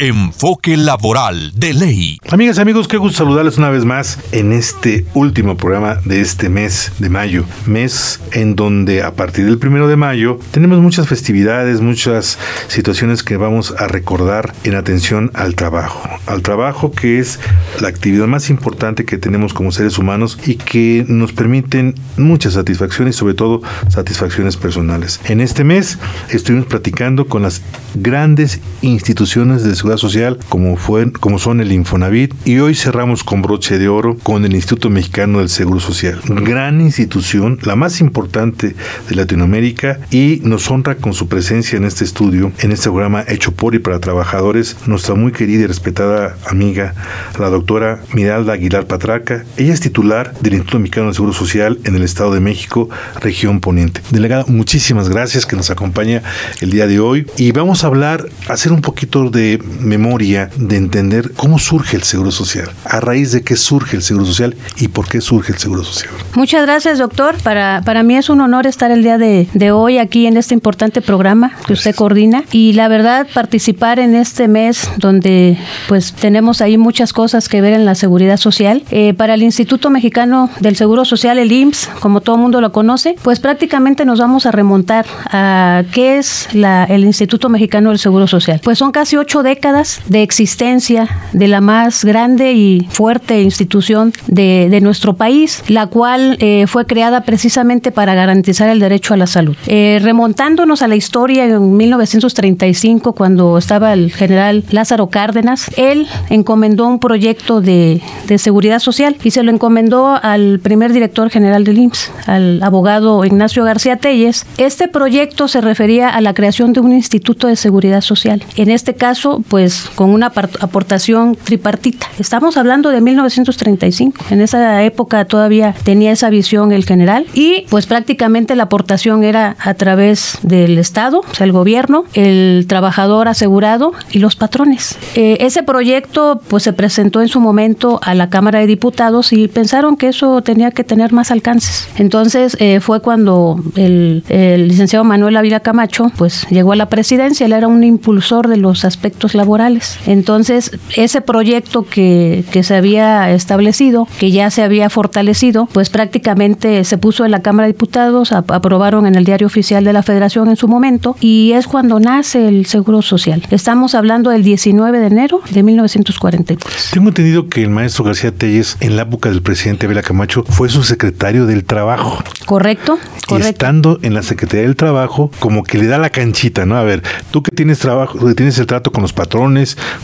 Enfoque Laboral de Ley. Amigas y amigos, qué gusto saludarles una vez más en este último programa de este mes de mayo. Mes en donde a partir del primero de mayo tenemos muchas festividades, muchas situaciones que vamos a recordar en atención al trabajo. Al trabajo que es la actividad más importante que tenemos como seres humanos y que nos permiten muchas satisfacciones, sobre todo satisfacciones personales. En este mes estuvimos platicando con las grandes instituciones de seguridad Social como, fue, como son el Infonavit y hoy cerramos con broche de oro con el Instituto Mexicano del Seguro Social. Gran institución, la más importante de Latinoamérica y nos honra con su presencia en este estudio, en este programa hecho por y para trabajadores, nuestra muy querida y respetada amiga, la doctora Miralda Aguilar Patraca. Ella es titular del Instituto Mexicano del Seguro Social en el Estado de México, región poniente. Delegada, muchísimas gracias que nos acompaña el día de hoy y vamos a hablar, hacer un poquito de memoria de entender cómo surge el Seguro Social, a raíz de qué surge el Seguro Social y por qué surge el Seguro Social. Muchas gracias, doctor. Para, para mí es un honor estar el día de, de hoy aquí en este importante programa que usted coordina y la verdad participar en este mes donde pues tenemos ahí muchas cosas que ver en la seguridad social. Eh, para el Instituto Mexicano del Seguro Social, el IMSS, como todo mundo lo conoce, pues prácticamente nos vamos a remontar a qué es la, el Instituto Mexicano del Seguro Social. Pues son casi ocho décadas de existencia de la más grande y fuerte institución de, nuestro país, la cual eh, fue creada precisamente para garantizar el derecho a la salud. Eh, remontándonos a la historia en 1935, cuando estaba el general Lázaro Cárdenas, él encomendó un proyecto de, de seguridad social y se lo encomendó al primer director general del IMSS, al abogado Ignacio García Telles. Este proyecto se refería a la creación de un instituto de seguridad social. En este caso, pues con una aportación tripartita. Estamos hablando de 1935. En esa época todavía tenía esa visión el general y pues prácticamente la aportación era a través del Estado, o sea, el gobierno, el trabajador asegurado y los patrones. Eh, ese proyecto pues se presentó en su momento a la Cámara de Diputados y pensaron que eso tenía que tener más alcances. Entonces eh, fue cuando el, el, licenciado Manuel Ávila Camacho pues llegó a la presidencia, él era un impulsor de los aspectos laborales entonces, ese proyecto que, que se había establecido, que ya se había fortalecido, pues prácticamente se puso en la Cámara de Diputados, aprobaron en el diario oficial de la Federación en su momento, y es cuando nace el Seguro Social. Estamos hablando del 19 de enero de 1943. Tengo entendido que el maestro García Telles, en la época del presidente Vela Camacho, fue su secretario del Trabajo. Correcto, correcto. Estando en la Secretaría del Trabajo, como que le da la canchita, ¿no? A ver, tú que tienes trabajo, que tienes el trato con los patrones,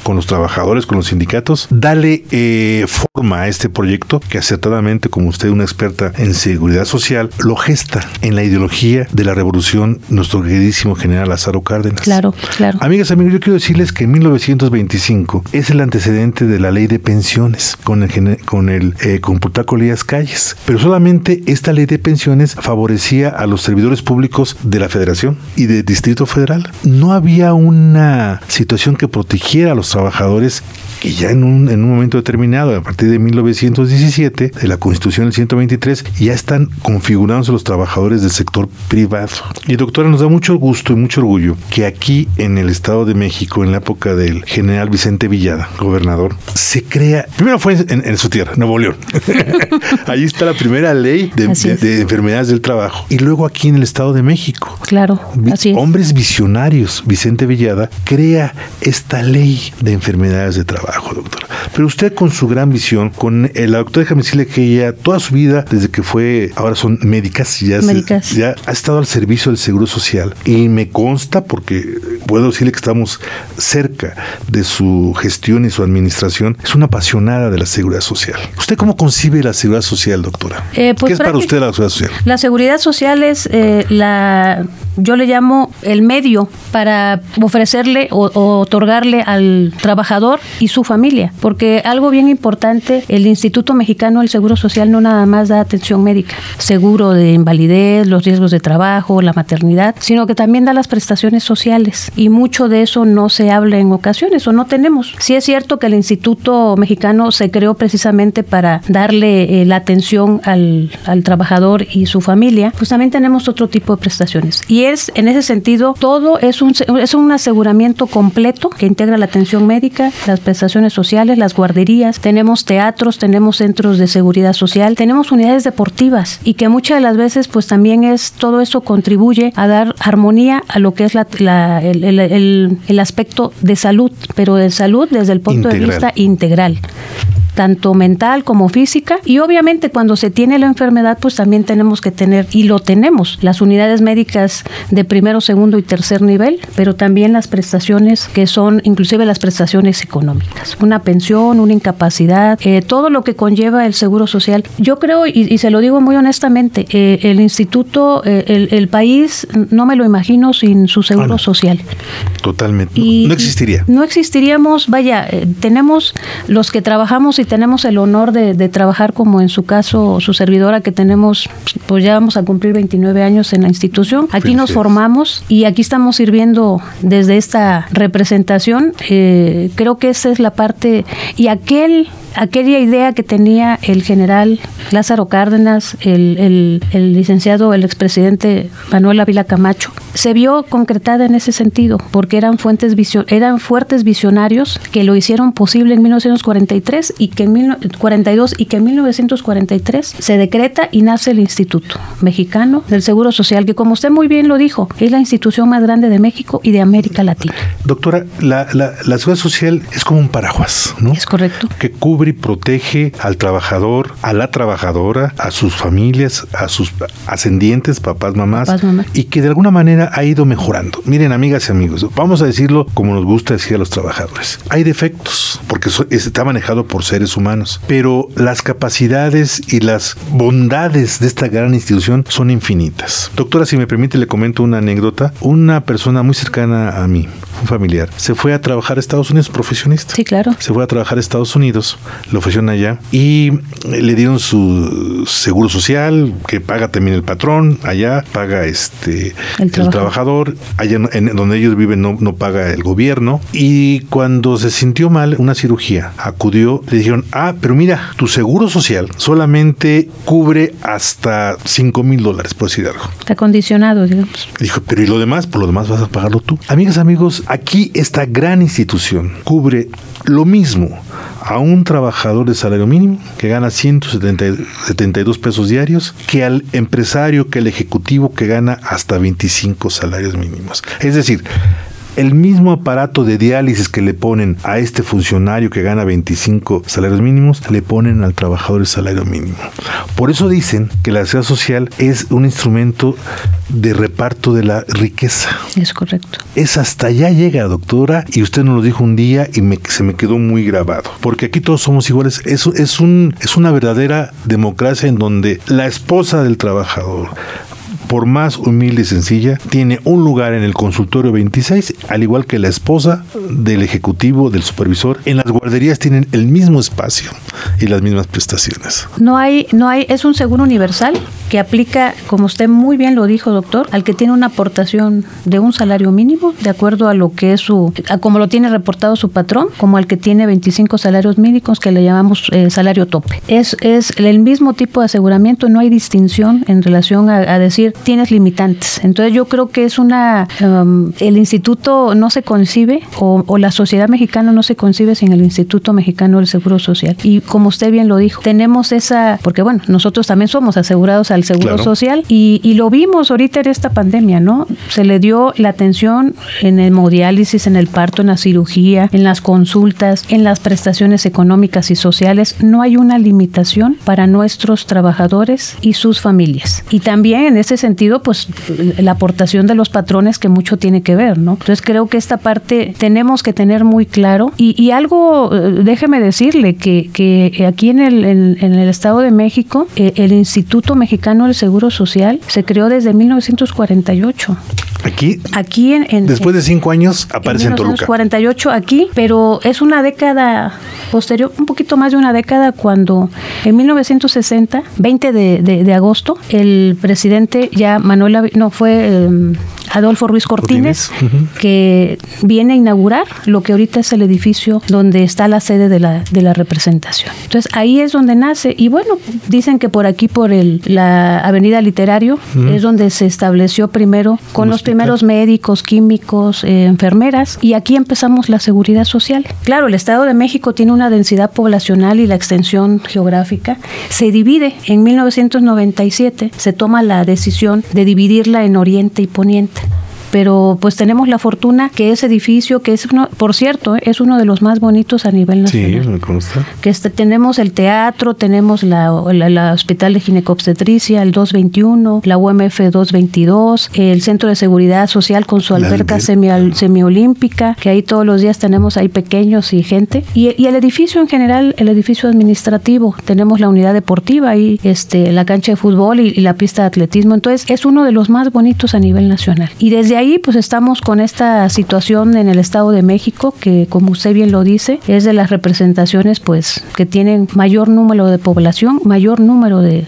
con los trabajadores, con los sindicatos. Dale eh, forma a este proyecto que acertadamente, como usted, una experta en seguridad social, lo gesta en la ideología de la revolución nuestro queridísimo general Lázaro Cárdenas. Claro, claro. Amigas, amigos, yo quiero decirles que en 1925 es el antecedente de la ley de pensiones con el, con el eh, Calles. Pero solamente esta ley de pensiones favorecía a los servidores públicos de la Federación y del Distrito Federal. No había una situación que protegiera a los trabajadores que ya en un, en un momento determinado, a partir de 1917, de la Constitución del 123, ya están configurándose los trabajadores del sector privado. Y doctora, nos da mucho gusto y mucho orgullo que aquí en el Estado de México, en la época del general Vicente Villada, gobernador, se crea, primero fue en, su tierra, Nuevo León. Allí está la primera ley de, enfermedades del trabajo. Y luego aquí en el Estado de México. Claro, así Hombres visionarios, Vicente Villada, crea esta ley de enfermedades de trabajo doctora. Pero usted con su gran visión, con eh, la doctora, déjame decirle que ella toda su vida, desde que fue, ahora son médicas, ya, ya ha estado al servicio del Seguro Social. Y me consta, porque puedo decirle que estamos cerca de su gestión y su administración, es una apasionada de la seguridad social. ¿Usted cómo concibe la seguridad social, doctora? Eh, pues ¿Qué es para usted la seguridad social? La seguridad social es eh, la yo le llamo el medio para ofrecerle o, otorgarle al trabajador y su familia, porque algo bien importante, el Instituto Mexicano del Seguro Social no nada más da atención médica, seguro de invalidez, los riesgos de trabajo, la maternidad, sino que también da las prestaciones sociales y mucho de eso no se habla en ocasiones o no tenemos. Sí es cierto que el Instituto Mexicano se creó precisamente para darle eh, la atención al, al trabajador y su familia, pues también tenemos otro tipo de prestaciones. Y es, en ese sentido, todo es un, es un aseguramiento completo que integra la atención médica, las prestaciones sociales, las guarderías, tenemos teatros, tenemos centros de seguridad social, tenemos unidades deportivas y que muchas de las veces pues también es todo eso contribuye a dar armonía a lo que es la, el, el, el, aspecto de salud, pero de salud desde el punto de vista integral tanto mental como física. Y obviamente cuando se tiene la enfermedad, pues también tenemos que tener, y lo tenemos, las unidades médicas de primero, segundo y tercer nivel, pero también las prestaciones que son, inclusive las prestaciones económicas. Una pensión, una incapacidad, eh, todo lo que conlleva el seguro social. Yo creo, y, se lo digo muy honestamente, eh, el instituto, eh, el, país, no me lo imagino sin su seguro social. Totalmente. no existiría. No existiríamos, vaya, tenemos los que trabajamos y tenemos el honor de, trabajar como en su caso su servidora que tenemos, pues ya vamos a cumplir 29 años en la institución. Aquí nos formamos y aquí estamos sirviendo desde esta representación. Eh, creo que esa es la parte y aquel aquella idea que tenía el general Lázaro Cárdenas, el, licenciado, el expresidente Manuel Ávila Camacho, se vio concretada en ese sentido, porque eran, fuentes eran fuertes visionarios que lo hicieron posible en 1943 y que en 1942 y que en 1943 se decreta y nace el Instituto Mexicano del Seguro Social, que como usted muy bien lo dijo, es la institución más grande de México y de América Latina. Doctora, la, la, la seguridad social es como un paraguas, ¿no? Es correcto. Que cubre y protege al trabajador, a la trabajadora, a sus familias, a sus ascendientes, papás, mamás, y que de alguna manera ha ido mejorando. Miren, amigas y amigos, vamos a decirlo como nos gusta decir a los trabajadores. Hay defectos, porque está manejado por seres humanos, pero las capacidades y las bondades de esta gran institución son infinitas. Doctora, si me permite, le comento una anécdota. Una persona muy cercana a mí, un familiar, se fue a trabajar a Estados Unidos, profesionista. Sí, claro. Se fue a trabajar a Estados Unidos lo ofrecieron allá y le dieron su seguro social que paga también el patrón allá, paga este el, trabajador, allá en, donde ellos viven no, no paga el gobierno y cuando se sintió mal una cirugía acudió, le dijeron, ah, pero mira, tu seguro social solamente cubre hasta 5 mil dólares, por decir algo. Está condicionado, digamos. Dijo, pero ¿y lo demás? Por lo demás vas a pagarlo tú. Amigas, amigos, aquí esta gran institución cubre lo mismo a un trabajador de salario mínimo que gana 172 pesos diarios que al empresario, que al ejecutivo que gana hasta 25 salarios mínimos. Es decir, el mismo aparato de diálisis que le ponen a este funcionario que gana 25 salarios mínimos, le ponen al trabajador el salario mínimo. Por eso dicen que la seguridad social es un instrumento de reparto de la riqueza. Es correcto. Es hasta allá llega, doctora, y usted nos lo dijo un día y se me quedó muy grabado. Porque aquí todos somos iguales. Es, es, un, es una verdadera democracia en donde la esposa del trabajador, por más humilde y sencilla, tiene un lugar en el consultorio 26, al igual que la esposa del ejecutivo, del supervisor. En las guarderías tienen el mismo espacio y las mismas prestaciones. No hay, no hay, es un seguro universal que aplica, como usted muy bien lo dijo, doctor, al que tiene una aportación de un salario mínimo, de acuerdo a lo que es su, a como lo tiene reportado su patrón, como al que tiene 25 salarios mínimos, que le llamamos eh, salario tope. Es, es el mismo tipo de aseguramiento, no hay distinción en relación a, decir tienes limitantes. Entonces yo creo que es una, um, el instituto no se concibe o, o, la sociedad mexicana no se concibe sin el Instituto Mexicano del Seguro Social. Y como usted bien lo dijo, tenemos esa, porque bueno, nosotros también somos asegurados al Seguro Social y, y, lo vimos ahorita en esta pandemia, ¿no? Se le dio la atención en el hemodiálisis, en el parto, en la cirugía, en las consultas, en las prestaciones económicas y sociales. No hay una limitación para nuestros trabajadores y sus familias. Y también en ese sentido, pues la aportación de los patrones que mucho tiene que ver, ¿no? Entonces creo que esta parte tenemos que tener muy claro y, y algo, eh, déjeme decirle que, que que aquí en el, en, el Estado de México, eh, el Instituto Mexicano del Seguro Social se creó desde 1948. Aquí. Aquí en, después de cinco años aparece en, Toluca. 48 aquí, pero es una década posterior, un poquito más de una década cuando en 1960, 20 de, agosto, el presidente ya Manuel, no fue em, Adolfo Ruiz Cortines, que viene a inaugurar lo que ahorita es el edificio donde está la sede de la, de la representación. Entonces ahí es donde nace. Y bueno, dicen que por aquí, por el, la Avenida Literario, es donde se estableció primero con los primeros médicos, químicos, eh, enfermeras y aquí empezamos la seguridad social. Claro, el Estado de México tiene una densidad poblacional y la extensión geográfica. Se divide. En 1997 se toma la decisión de dividirla en Oriente y Poniente pero pues tenemos la fortuna que ese edificio, que es uno, por cierto, es uno de los más bonitos a nivel nacional. Sí, me consta. Que este, tenemos el teatro, tenemos la, la, Hospital de Ginecobstetricia, el 221, la UMF 222, el Centro de Seguridad Social con su alberca semi, semiolímpica, que ahí todos los días tenemos ahí pequeños y gente. Y, y, el edificio en general, el edificio administrativo, tenemos la unidad deportiva ahí, este, la cancha de fútbol y, y la pista de atletismo. Entonces, es uno de los más bonitos a nivel nacional. Y desde ahí pues estamos con esta situación en el Estado de México que como usted bien lo dice es de las representaciones pues que tienen mayor número de población, mayor número de,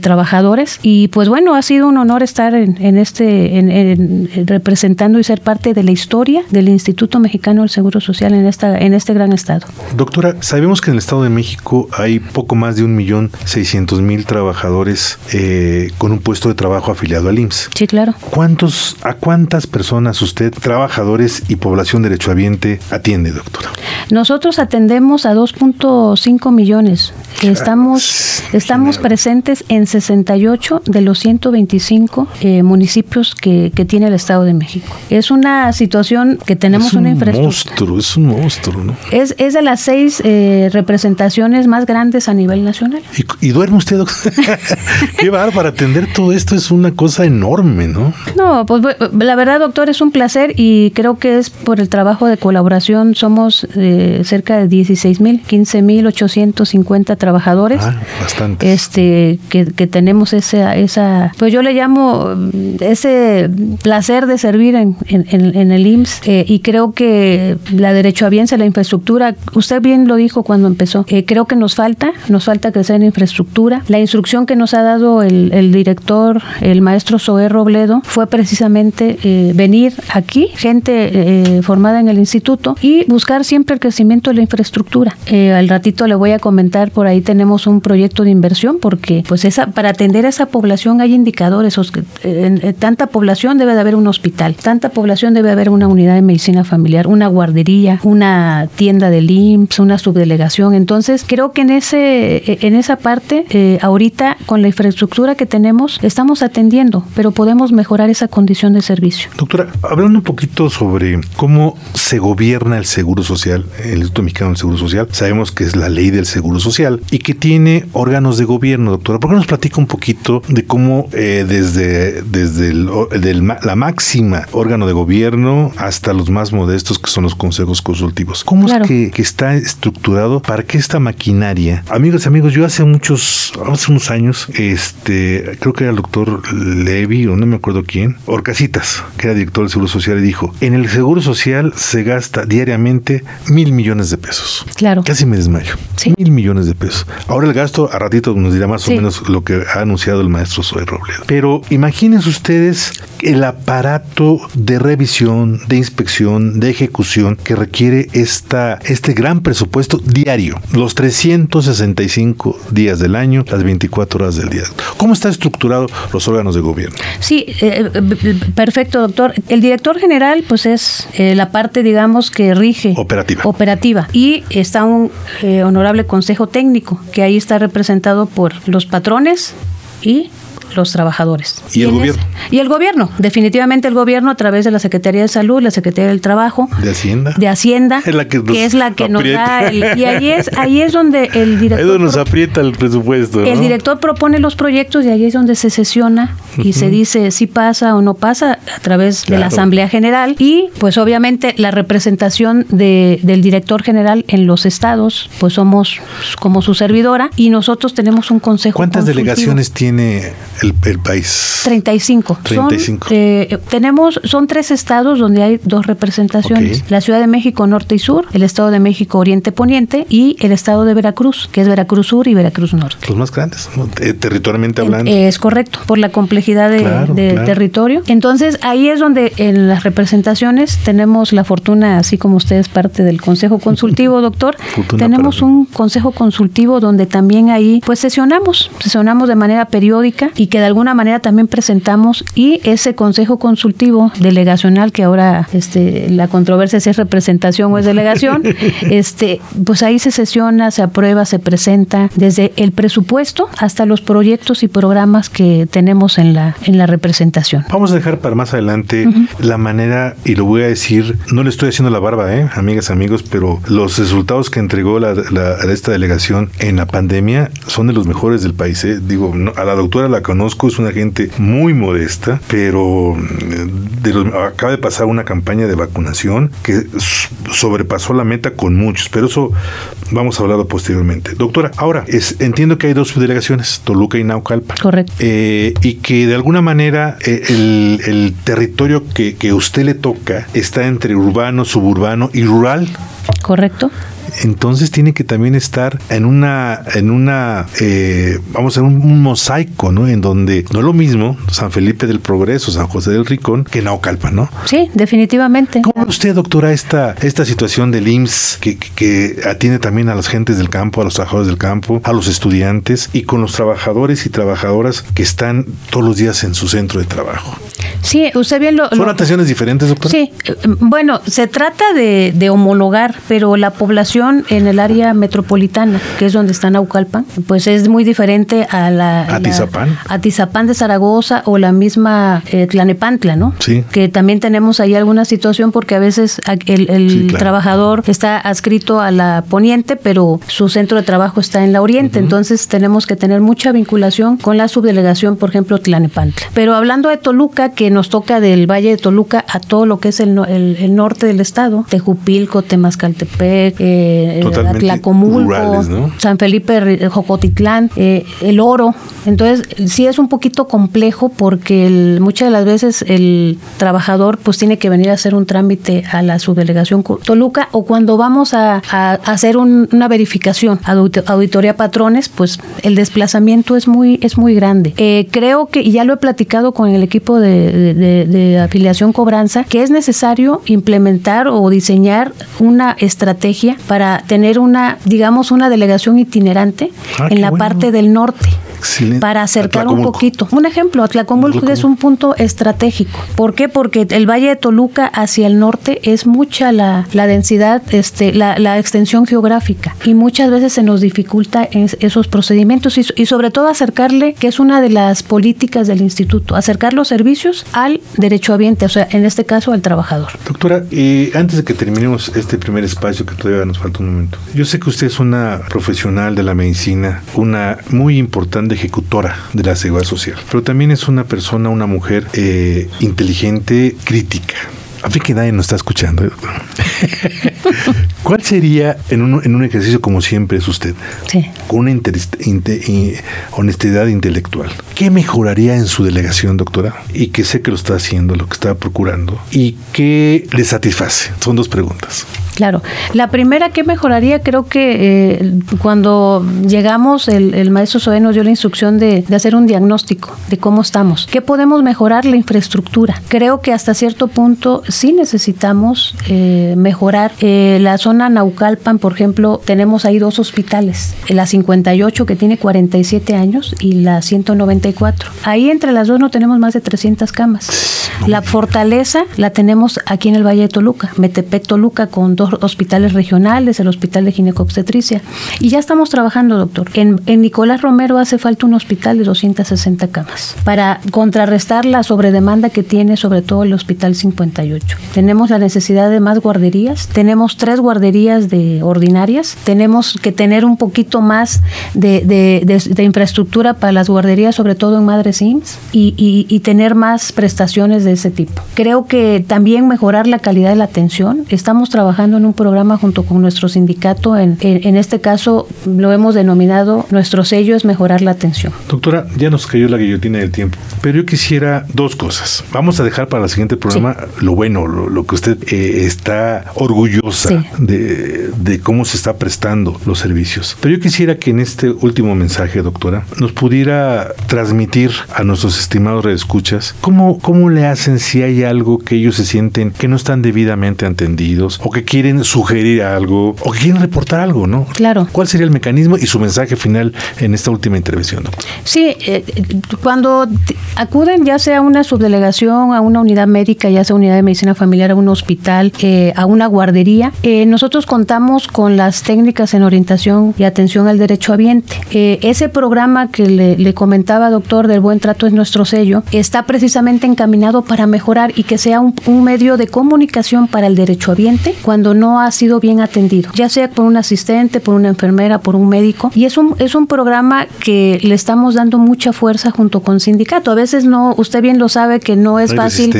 trabajadores y pues bueno ha sido un honor estar en, este en, representando y ser parte de la historia del Instituto Mexicano del Seguro Social en esta en este gran estado. Doctora, sabemos que en el Estado de México hay poco más de un millón seiscientos mil trabajadores eh, con un puesto de trabajo afiliado al IMSS. Sí, claro. ¿Cuántos cuántas personas usted, trabajadores y población derechohabiente, atiende, doctora? Nosotros atendemos a 2.5 millones. Estamos, estamos presentes en 68 de los 125 eh, municipios que, tiene el Estado de México. Es una situación que tenemos una infraestructura. Monstruo, es un monstruo, ¿no? Es, es de las seis eh, representaciones más grandes a nivel nacional. ¿Y, y duerme usted, doctor? Qué bar para atender todo esto es una cosa enorme, ¿no? No, pues la verdad, doctor, es un placer y creo que es por el trabajo de colaboración. Somos eh, cerca de 16 mil, 15 mil 850 trabajadores. Ah, bastante. Este, que, tenemos esa, esa, pues yo le llamo mm, ese placer de servir en, en, el IMSS eh, y creo que la derecho a la infraestructura, usted bien lo dijo cuando empezó, eh, creo que nos falta, nos falta crecer en infraestructura. La instrucción que nos ha dado el, el director, el maestro Zoé Robledo, fue precisamente eh, venir aquí, gente eh, formada en el instituto y buscar siempre el crecimiento de la infraestructura. Eh, al ratito le voy a comentar, por ahí tenemos un proyecto de inversión porque pues esa, para atender a esa población hay indicadores. Tanta población debe de haber un hospital, tanta población debe haber una unidad de medicina familiar, una guardería, una tienda de IMSS, una subdelegación. Entonces creo que en, ese, en esa parte, ahorita con la infraestructura que tenemos, estamos atendiendo, pero podemos mejorar esa condición de servicio. Doctora, hablando un poquito sobre cómo se gobierna el Seguro Social, el Instituto Mexicano del Seguro Social, sabemos que es la ley del Seguro Social y que tiene órganos de gobierno, doctora. ¿Por qué nos platica un poquito de cómo eh, desde, desde la máxima órgano de gobierno hasta los más modestos que son los consejos consultivos? ¿Cómo es que, está estructurado para que esta maquinaria, amigos y amigos, yo hace muchos, hace unos años, este, creo que era el doctor Levy o no me acuerdo quién, Orcasita que era director del Seguro Social, y dijo, en el Seguro Social se gasta diariamente mil millones de pesos. Claro. Casi me desmayo. Mil millones de pesos. Ahora el gasto, a ratito nos dirá más o menos lo que ha anunciado el maestro Zoe Robledo. Pero imagínense ustedes el aparato de revisión, de inspección, de ejecución que requiere esta, este gran presupuesto diario, los 365 días del año, las 24 horas del día. ¿Cómo está estructurado los órganos de gobierno? Sí, eh, eh, Perfecto, doctor. El director general, pues es eh, la parte, digamos, que rige. Operativa. Operativa. Y está un eh, honorable consejo técnico, que ahí está representado por los patrones y los trabajadores. ¿Y, el gobierno? y el gobierno, definitivamente el gobierno a través de la Secretaría de Salud, la Secretaría del Trabajo. ¿De Hacienda? De Hacienda. Es la que, es la que nos da el, Y ahí es, ahí es donde el director... Ahí donde nos aprieta el presupuesto. El director propone los proyectos y ahí es donde se sesiona y se dice si pasa o no pasa a través de la Asamblea General y pues obviamente la representación de, del director general en los estados, pues somos como su servidora y nosotros tenemos un consejo. ¿Cuántas delegaciones tiene el, país? 35. 35. Son, eh, tenemos, son tres estados donde hay dos representaciones. La Ciudad de México Norte y Sur, el Estado de México Oriente Poniente y el Estado de Veracruz, que es Veracruz Sur y Veracruz Norte. Los más grandes, eh, territorialmente hablando. Es correcto, por la complejidad de, territorio. Entonces ahí es donde en las representaciones tenemos la fortuna, así como usted es parte del Consejo Consultivo, doctor, tenemos un Consejo Consultivo donde también ahí pues sesionamos, sesionamos de manera periódica y que de alguna manera también presentamos y ese Consejo Consultivo delegacional que ahora este, la controversia si es representación o es delegación, este, pues ahí se sesiona, se aprueba, se presenta desde el presupuesto hasta los proyectos y programas que tenemos en la, en la representación. Vamos a dejar para más adelante la manera, y lo voy a decir, no le estoy haciendo la barba, ¿eh? amigas, amigos, pero los resultados que entregó la, esta delegación en la pandemia son de los mejores del país. ¿eh? Digo, a la doctora la conozco, es una gente muy modesta, pero mm, acaba de pasar una campaña de vacunación que sobrepasó la meta con muchos, pero eso vamos a hablarlo posteriormente. Doctora, ahora es, entiendo que hay dos delegaciones, Toluca y Naucalpan. Correcto. Eh, y que de alguna manera eh, el, territorio que, que usted le toca está entre urbano, suburbano y rural. Correcto entonces tiene que también estar en una, en una, eh, vamos a un, un, mosaico, ¿no? En donde no es lo mismo San Felipe del Progreso, San José del Ricón, que Naucalpan, ¿no? Sí, definitivamente. ¿Cómo ve usted, doctora, esta, esta situación del IMSS que, que, atiende también a las gentes del campo, a los trabajadores del campo, a los estudiantes y con los trabajadores y trabajadoras que están todos los días en su centro de trabajo? Sí, usted bien lo... ¿Son atenciones diferentes, doctora? Sí, eh, bueno, se trata de, de homologar, pero la población en el área metropolitana, que es donde está Naucalpan, pues es muy diferente a la... A Tizapán. a Tizapán de Zaragoza o la misma eh, Tlanepantla, ¿no? Sí. Que también tenemos ahí alguna situación porque a veces el, trabajador está adscrito a la poniente, pero su centro de trabajo está en la oriente, entonces tenemos que tener mucha vinculación con la subdelegación, por ejemplo, Tlanepantla. Pero hablando de Toluca, que nos toca del Valle de Toluca a todo lo que es el, el, norte del estado, Tejupilco, Temascaltepec, eh, eh, Tlacomulco, San Felipe, Jocotitlán, eh, el oro. Entonces, sí es un poquito complejo porque muchas de las veces el trabajador pues tiene que venir a hacer un trámite a la subdelegación Toluca o cuando vamos a, hacer una verificación, auditoría patrones, pues el desplazamiento es muy, es muy grande. Eh, creo que, y ya lo he platicado con el equipo de, de afiliación cobranza, que es necesario implementar o diseñar una estrategia para tener una, digamos, una delegación itinerante ah, en la parte del norte. Para acercar un poquito. Un ejemplo, Atlacomulco es un punto estratégico. ¿Por qué? Porque el Valle de Toluca hacia el norte es mucha la, densidad, este, la, extensión geográfica y muchas veces se nos dificulta esos procedimientos y, sobre todo acercarle, que es una de las políticas del instituto, acercar los servicios al derechohabiente, o sea, en este caso al trabajador. Doctora, y antes de que terminemos este primer espacio que todavía nos falta un momento, yo sé que usted es una profesional de la medicina, una muy importante ejecutora de la seguridad social, pero también es una persona, una mujer eh, inteligente, crítica. A fin que nadie nos está escuchando. ¿Cuál sería, en un, en un, ejercicio como siempre es usted, con una honestidad intelectual, qué mejoraría en su delegación, doctora? Y que sé que lo está haciendo, lo que está procurando, y qué le satisface. Son dos preguntas. Claro. La primera que mejoraría, creo que eh, cuando llegamos, el, maestro Soe nos dio la instrucción de, hacer un diagnóstico de cómo estamos. ¿Qué podemos mejorar? La infraestructura. Creo que hasta cierto punto sí necesitamos eh, mejorar. Eh, la zona Naucalpan, por ejemplo, tenemos ahí dos hospitales, la 58 que tiene 47 años y la 194. Ahí entre las dos no tenemos más de 300 camas. La fortaleza la tenemos aquí en el Valle de Toluca, Metepec Toluca con dos hospitales regionales, el Hospital de Ginecobstetricia. Y ya estamos trabajando, doctor. En, en Nicolás Romero hace falta un hospital de 260 camas para contrarrestar la sobredemanda que tiene sobre todo el Hospital 58. Tenemos la necesidad de más guarderías, tenemos tres guarderías de ordinarias, tenemos que tener un poquito más de, de, infraestructura para las guarderías, sobre todo en Madre Sims, y, y, tener más prestaciones de ese tipo. Creo que también mejorar la calidad de la atención. Estamos trabajando en un programa junto con nuestro sindicato, en, en, en este caso lo hemos denominado, nuestro sello es mejorar la atención. Doctora, ya nos cayó la guillotina del tiempo, pero yo quisiera dos cosas. Vamos a dejar para el siguiente programa lo bueno, lo, que usted eh, está orgullosa de, de, cómo se está prestando los servicios. Pero yo quisiera que en este último mensaje, doctora, nos pudiera transmitir a nuestros estimados redescuchas cómo, cómo le hacen si hay algo que ellos se sienten que no están debidamente entendidos o que quieren sugerir algo o que quieren reportar algo, ¿no? Claro. ¿Cuál sería el mecanismo y su mensaje final en esta última intervención? Doctor? Sí, eh, cuando acuden ya sea a una subdelegación, a una unidad médica, ya sea unidad de medicina familiar, a un hospital, eh, a una guardería, eh, nosotros contamos con las técnicas en orientación y atención al derecho habiente. Eh, ese programa que le, comentaba, doctor, del buen trato es nuestro sello, está precisamente encaminado para mejorar y que sea un, un medio de comunicación para el derecho habiente cuando no ha sido bien atendido, ya sea por un asistente, por una enfermera, por un médico. Y es un, es un programa que le estamos dando mucha fuerza junto con sindicato. A veces no, usted bien lo sabe que no es fácil,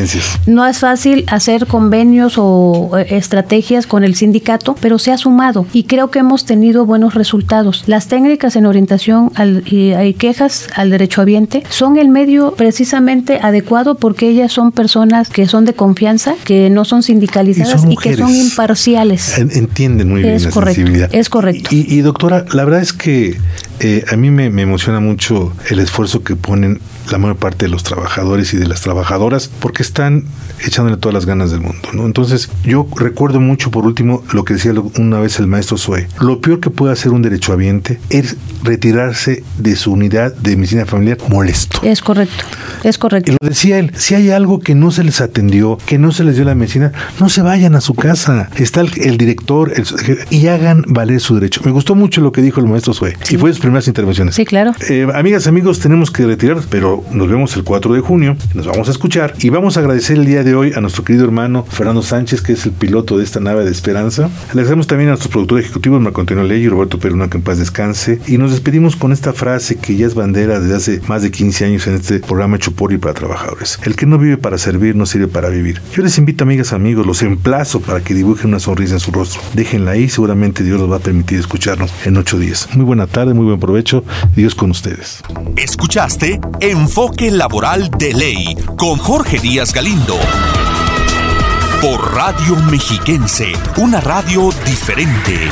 no es fácil hacer convenios o eh, estrategias con el sindicato, pero se ha sumado y creo que hemos tenido buenos resultados. Las técnicas en orientación al, y, hay quejas al derecho habiente son el medio precisamente adecuado porque ellas son personas que son de confianza, que no son sindicalizadas y, que son imparciales. Entienden muy bien es la correcto, sensibilidad. Es correcto. Y, y, doctora, la verdad es que eh, a mí me, me emociona mucho el esfuerzo que ponen la mayor parte de los trabajadores y de las trabajadoras porque están echándole todas las ganas del mundo. ¿no? Entonces, yo recuerdo mucho, por último, lo que decía una vez el maestro Zoe. Lo peor que puede hacer un derechohabiente es retirarse de su unidad de medicina familiar molesto. Es correcto, es correcto. Y lo decía él, si hay algo que no se les atendió, que no se les dio la medicina, no se vayan a su casa. Está el, el director el, y hagan valer su derecho. Me gustó mucho lo que dijo el maestro Zoe sí. y fue primeras intervenciones. Sí, claro. Eh, amigas, amigos, tenemos que retirarnos, pero nos vemos el 4 de junio, nos vamos a escuchar y vamos a agradecer el día de hoy a nuestro querido hermano Fernando Sánchez, que es el piloto de esta nave de esperanza. Le agradecemos también a nuestros productores ejecutivos, Marco Antonio Ley y Roberto Peruna, que en paz descanse. Y nos despedimos con esta frase que ya es bandera desde hace más de 15 años en este programa hecho por y para trabajadores. El que no vive para servir no sirve para vivir. Yo les invito, amigas, amigos, los emplazo para que dibujen una sonrisa en su rostro. Déjenla ahí, seguramente Dios nos va a permitir escucharnos en ocho días. Muy buena tarde, muy buen provecho. Dios con ustedes. Escuchaste Enfoque Laboral de Ley con Jorge Díaz Galindo. Por Radio Mexiquense, una radio diferente.